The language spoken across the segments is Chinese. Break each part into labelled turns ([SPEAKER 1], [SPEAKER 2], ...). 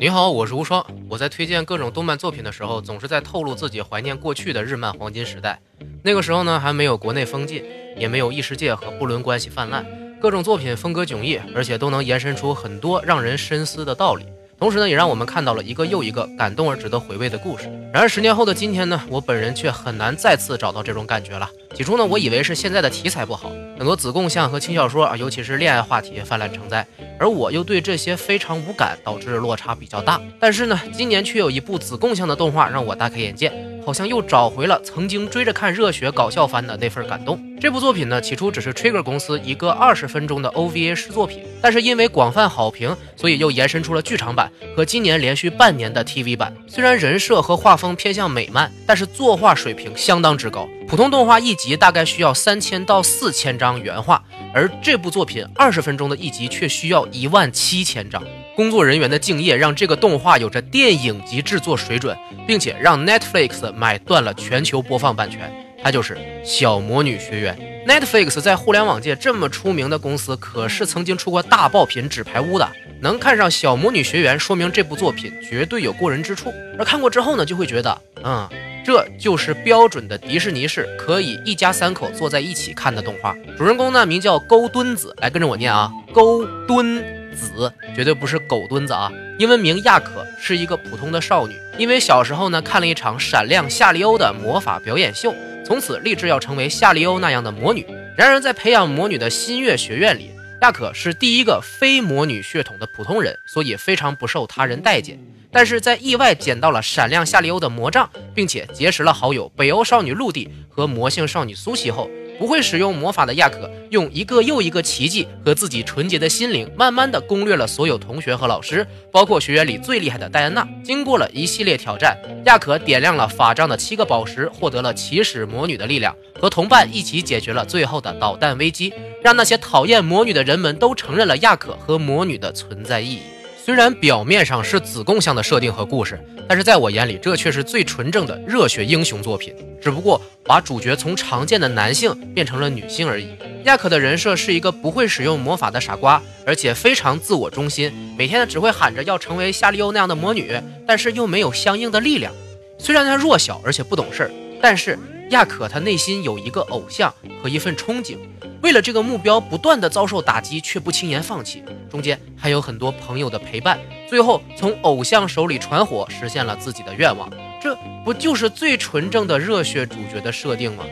[SPEAKER 1] 你好，我是无双。我在推荐各种动漫作品的时候，总是在透露自己怀念过去的日漫黄金时代。那个时候呢，还没有国内封禁，也没有异世界和不伦关系泛滥，各种作品风格迥异，而且都能延伸出很多让人深思的道理。同时呢，也让我们看到了一个又一个感动而值得回味的故事。然而十年后的今天呢，我本人却很难再次找到这种感觉了。起初呢，我以为是现在的题材不好，很多子贡像和轻小说啊，尤其是恋爱话题泛滥成灾，而我又对这些非常无感，导致落差比较大。但是呢，今年却有一部子贡像的动画让我大开眼界，好像又找回了曾经追着看热血搞笑番的那份感动。这部作品呢，起初只是 Trigger 公司一个二十分钟的 OVA 试作品，但是因为广泛好评，所以又延伸出了剧场版和今年连续半年的 TV 版。虽然人设和画风偏向美漫，但是作画水平相当之高。普通动画一集大概需要三千到四千张原画，而这部作品二十分钟的一集却需要一万七千张。工作人员的敬业让这个动画有着电影级制作水准，并且让 Netflix 买断了全球播放版权。它就是《小魔女学园》。Netflix 在互联网界这么出名的公司，可是曾经出过大爆品《纸牌屋》的。能看上《小魔女学园》，说明这部作品绝对有过人之处。而看过之后呢，就会觉得，嗯。这就是标准的迪士尼式，可以一家三口坐在一起看的动画。主人公呢，名叫勾敦子，来跟着我念啊，勾敦子，绝对不是狗墩子啊。英文名亚可，是一个普通的少女。因为小时候呢，看了一场闪亮夏利欧的魔法表演秀，从此立志要成为夏利欧那样的魔女。然而，在培养魔女的新月学院里，亚可是第一个非魔女血统的普通人，所以非常不受他人待见。但是在意外捡到了闪亮夏利欧的魔杖，并且结识了好友北欧少女露蒂和魔性少女苏西后，不会使用魔法的亚可用一个又一个奇迹和自己纯洁的心灵，慢慢的攻略了所有同学和老师，包括学院里最厉害的戴安娜。经过了一系列挑战，亚可点亮了法杖的七个宝石，获得了起始魔女的力量，和同伴一起解决了最后的导弹危机，让那些讨厌魔女的人们都承认了亚可和魔女的存在意义。虽然表面上是子贡像的设定和故事，但是在我眼里，这却是最纯正的热血英雄作品。只不过把主角从常见的男性变成了女性而已。亚可的人设是一个不会使用魔法的傻瓜，而且非常自我中心，每天只会喊着要成为夏利欧那样的魔女，但是又没有相应的力量。虽然她弱小而且不懂事儿，但是亚可她内心有一个偶像和一份憧憬。为了这个目标，不断的遭受打击，却不轻言放弃。中间还有很多朋友的陪伴，最后从偶像手里传火，实现了自己的愿望。这不就是最纯正的热血主角的设定吗？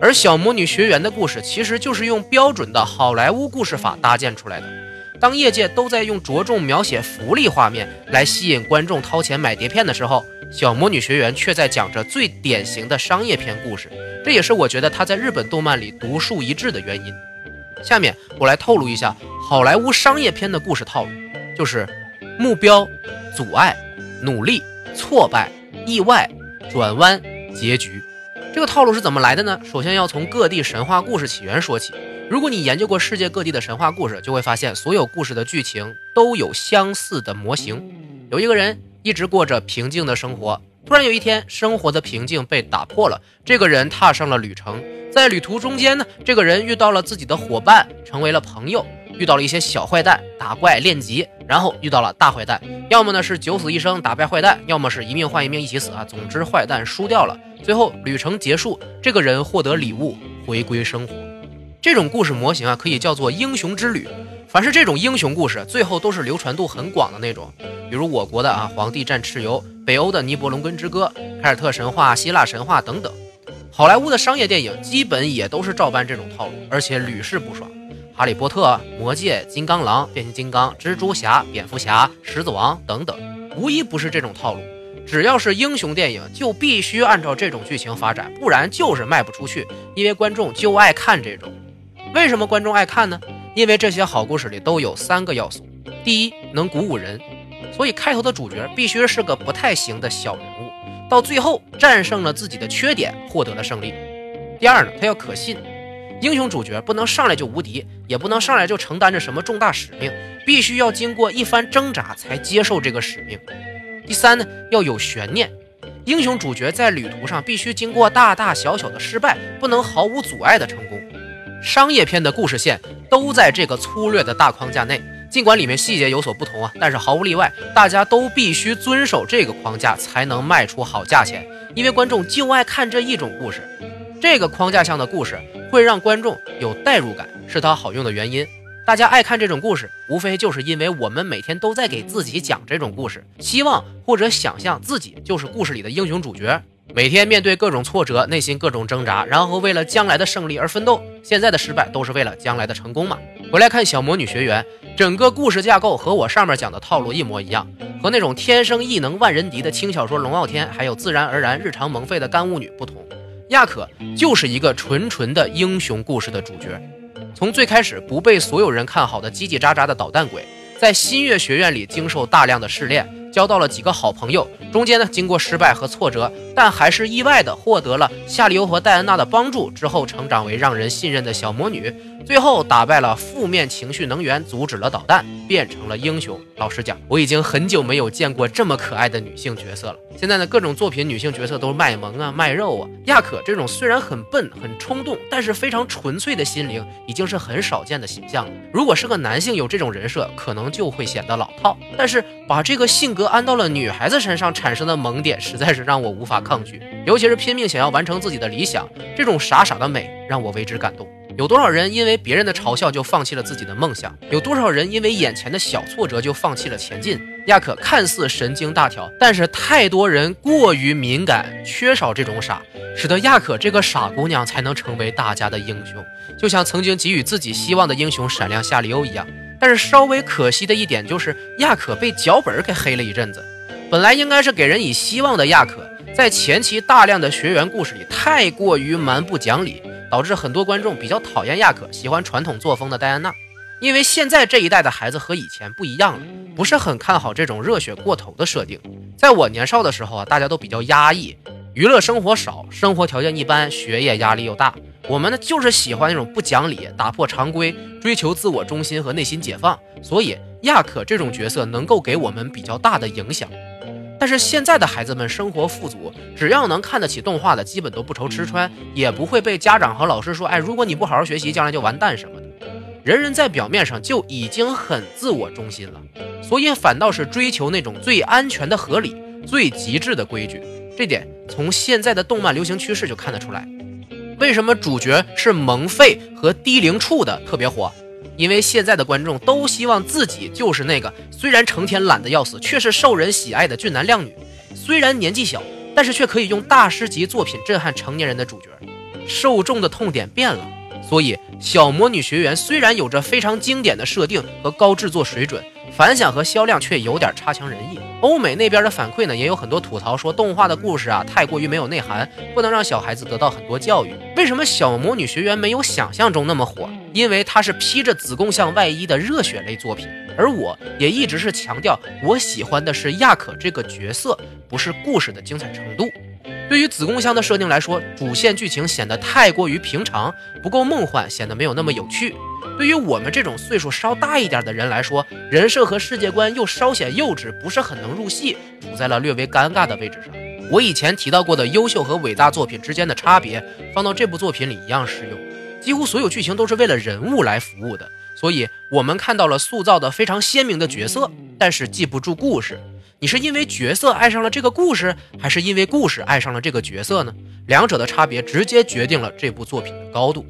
[SPEAKER 1] 而小魔女学园的故事，其实就是用标准的好莱坞故事法搭建出来的。当业界都在用着重描写福利画面来吸引观众掏钱买碟片的时候，小魔女学园却在讲着最典型的商业片故事。这也是我觉得她在日本动漫里独树一帜的原因。下面我来透露一下好莱坞商业片的故事套路，就是目标、阻碍、努力、挫败、意外、转弯、结局。这个套路是怎么来的呢？首先要从各地神话故事起源说起。如果你研究过世界各地的神话故事，就会发现所有故事的剧情都有相似的模型。有一个人一直过着平静的生活。突然有一天，生活的平静被打破了。这个人踏上了旅程，在旅途中间呢，这个人遇到了自己的伙伴，成为了朋友；遇到了一些小坏蛋，打怪练级，然后遇到了大坏蛋。要么呢是九死一生打败坏蛋，要么是一命换一命一起死啊。总之，坏蛋输掉了。最后旅程结束，这个人获得礼物，回归生活。这种故事模型啊，可以叫做英雄之旅。凡是这种英雄故事，最后都是流传度很广的那种，比如我国的啊，皇帝战蚩尤，北欧的尼伯龙根之歌，凯尔特神话、希腊神话等等。好莱坞的商业电影基本也都是照搬这种套路，而且屡试不爽。哈利波特、魔戒、金刚狼、变形金刚、蜘蛛侠、蝙蝠侠、狮子王等等，无一不是这种套路。只要是英雄电影，就必须按照这种剧情发展，不然就是卖不出去，因为观众就爱看这种。为什么观众爱看呢？因为这些好故事里都有三个要素：第一，能鼓舞人，所以开头的主角必须是个不太行的小人物，到最后战胜了自己的缺点，获得了胜利；第二呢，他要可信，英雄主角不能上来就无敌，也不能上来就承担着什么重大使命，必须要经过一番挣扎才接受这个使命；第三呢，要有悬念，英雄主角在旅途上必须经过大大小小的失败，不能毫无阻碍的成功。商业片的故事线都在这个粗略的大框架内，尽管里面细节有所不同啊，但是毫无例外，大家都必须遵守这个框架才能卖出好价钱，因为观众就爱看这一种故事。这个框架下的故事会让观众有代入感，是它好用的原因。大家爱看这种故事，无非就是因为我们每天都在给自己讲这种故事，希望或者想象自己就是故事里的英雄主角，每天面对各种挫折，内心各种挣扎，然后为了将来的胜利而奋斗。现在的失败都是为了将来的成功嘛？回来看小魔女学员，整个故事架构和我上面讲的套路一模一样，和那种天生异能万人敌的轻小说龙傲天，还有自然而然日常萌废的干物女不同，亚可就是一个纯纯的英雄故事的主角。从最开始不被所有人看好的叽叽喳喳的捣蛋鬼，在新月学院里经受大量的试炼，交到了几个好朋友。中间呢，经过失败和挫折，但还是意外的获得了夏利欧和戴安娜的帮助，之后成长为让人信任的小魔女。最后打败了负面情绪能源，阻止了导弹，变成了英雄。老实讲，我已经很久没有见过这么可爱的女性角色了。现在呢，各种作品女性角色都是卖萌啊、卖肉啊。亚可这种虽然很笨、很冲动，但是非常纯粹的心灵，已经是很少见的形象了。如果是个男性有这种人设，可能就会显得老套。但是把这个性格安到了女孩子身上，产生的萌点实在是让我无法抗拒。尤其是拼命想要完成自己的理想，这种傻傻的美让我为之感动。有多少人因为别人的嘲笑就放弃了自己的梦想？有多少人因为眼前的小挫折就放弃了前进？亚可看似神经大条，但是太多人过于敏感，缺少这种傻，使得亚可这个傻姑娘才能成为大家的英雄，就像曾经给予自己希望的英雄闪亮夏利欧一样。但是稍微可惜的一点就是，亚可被脚本给黑了一阵子。本来应该是给人以希望的亚可，在前期大量的学员故事里太过于蛮不讲理。导致很多观众比较讨厌亚可，喜欢传统作风的戴安娜，因为现在这一代的孩子和以前不一样了，不是很看好这种热血过头的设定。在我年少的时候啊，大家都比较压抑，娱乐生活少，生活条件一般，学业压力又大，我们呢就是喜欢那种不讲理、打破常规、追求自我中心和内心解放，所以亚可这种角色能够给我们比较大的影响。但是现在的孩子们生活富足，只要能看得起动画的，基本都不愁吃穿，也不会被家长和老师说：“哎，如果你不好好学习，将来就完蛋什么的。”人人在表面上就已经很自我中心了，所以反倒是追求那种最安全的合理、最极致的规矩。这点从现在的动漫流行趋势就看得出来。为什么主角是萌废和低龄处的特别火？因为现在的观众都希望自己就是那个虽然成天懒得要死，却是受人喜爱的俊男靓女；虽然年纪小，但是却可以用大师级作品震撼成年人的主角。受众的痛点变了，所以小魔女学员虽然有着非常经典的设定和高制作水准。反响和销量却有点差强人意。欧美那边的反馈呢，也有很多吐槽，说动画的故事啊太过于没有内涵，不能让小孩子得到很多教育。为什么小魔女学园没有想象中那么火？因为它是披着子宫像外衣的热血类作品，而我也一直是强调，我喜欢的是亚可这个角色，不是故事的精彩程度。对于子宫香的设定来说，主线剧情显得太过于平常，不够梦幻，显得没有那么有趣。对于我们这种岁数稍大一点的人来说，人设和世界观又稍显幼稚，不是很能入戏，处在了略微尴尬的位置上。我以前提到过的优秀和伟大作品之间的差别，放到这部作品里一样适用。几乎所有剧情都是为了人物来服务的，所以我们看到了塑造的非常鲜明的角色，但是记不住故事。你是因为角色爱上了这个故事，还是因为故事爱上了这个角色呢？两者的差别直接决定了这部作品的高度。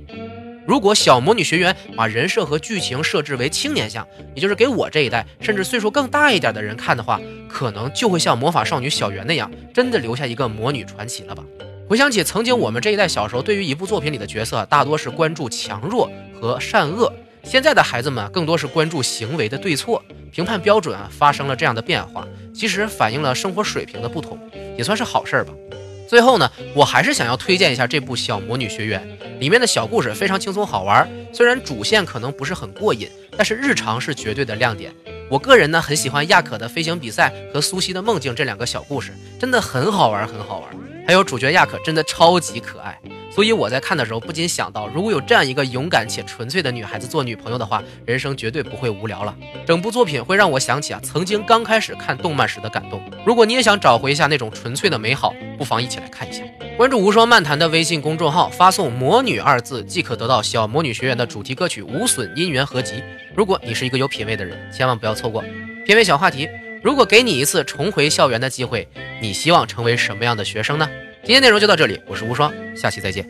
[SPEAKER 1] 如果小魔女学员把人设和剧情设置为青年向，也就是给我这一代甚至岁数更大一点的人看的话，可能就会像魔法少女小圆那样，真的留下一个魔女传奇了吧？回想起曾经我们这一代小时候，对于一部作品里的角色，大多是关注强弱和善恶。现在的孩子们更多是关注行为的对错，评判标准啊发生了这样的变化，其实反映了生活水平的不同，也算是好事儿吧。最后呢，我还是想要推荐一下这部《小魔女学园》里面的小故事，非常轻松好玩。虽然主线可能不是很过瘾，但是日常是绝对的亮点。我个人呢很喜欢亚可的飞行比赛和苏西的梦境这两个小故事，真的很好玩，很好玩。还有主角亚可真的超级可爱。所以我在看的时候不禁想到，如果有这样一个勇敢且纯粹的女孩子做女朋友的话，人生绝对不会无聊了。整部作品会让我想起啊，曾经刚开始看动漫时的感动。如果你也想找回一下那种纯粹的美好，不妨一起来看一下。关注无双漫谈的微信公众号，发送“魔女”二字即可得到小魔女学员的主题歌曲《无损姻缘》合集。如果你是一个有品位的人，千万不要错过。片尾小话题：如果给你一次重回校园的机会，你希望成为什么样的学生呢？今天内容就到这里，我是无双，下期再见。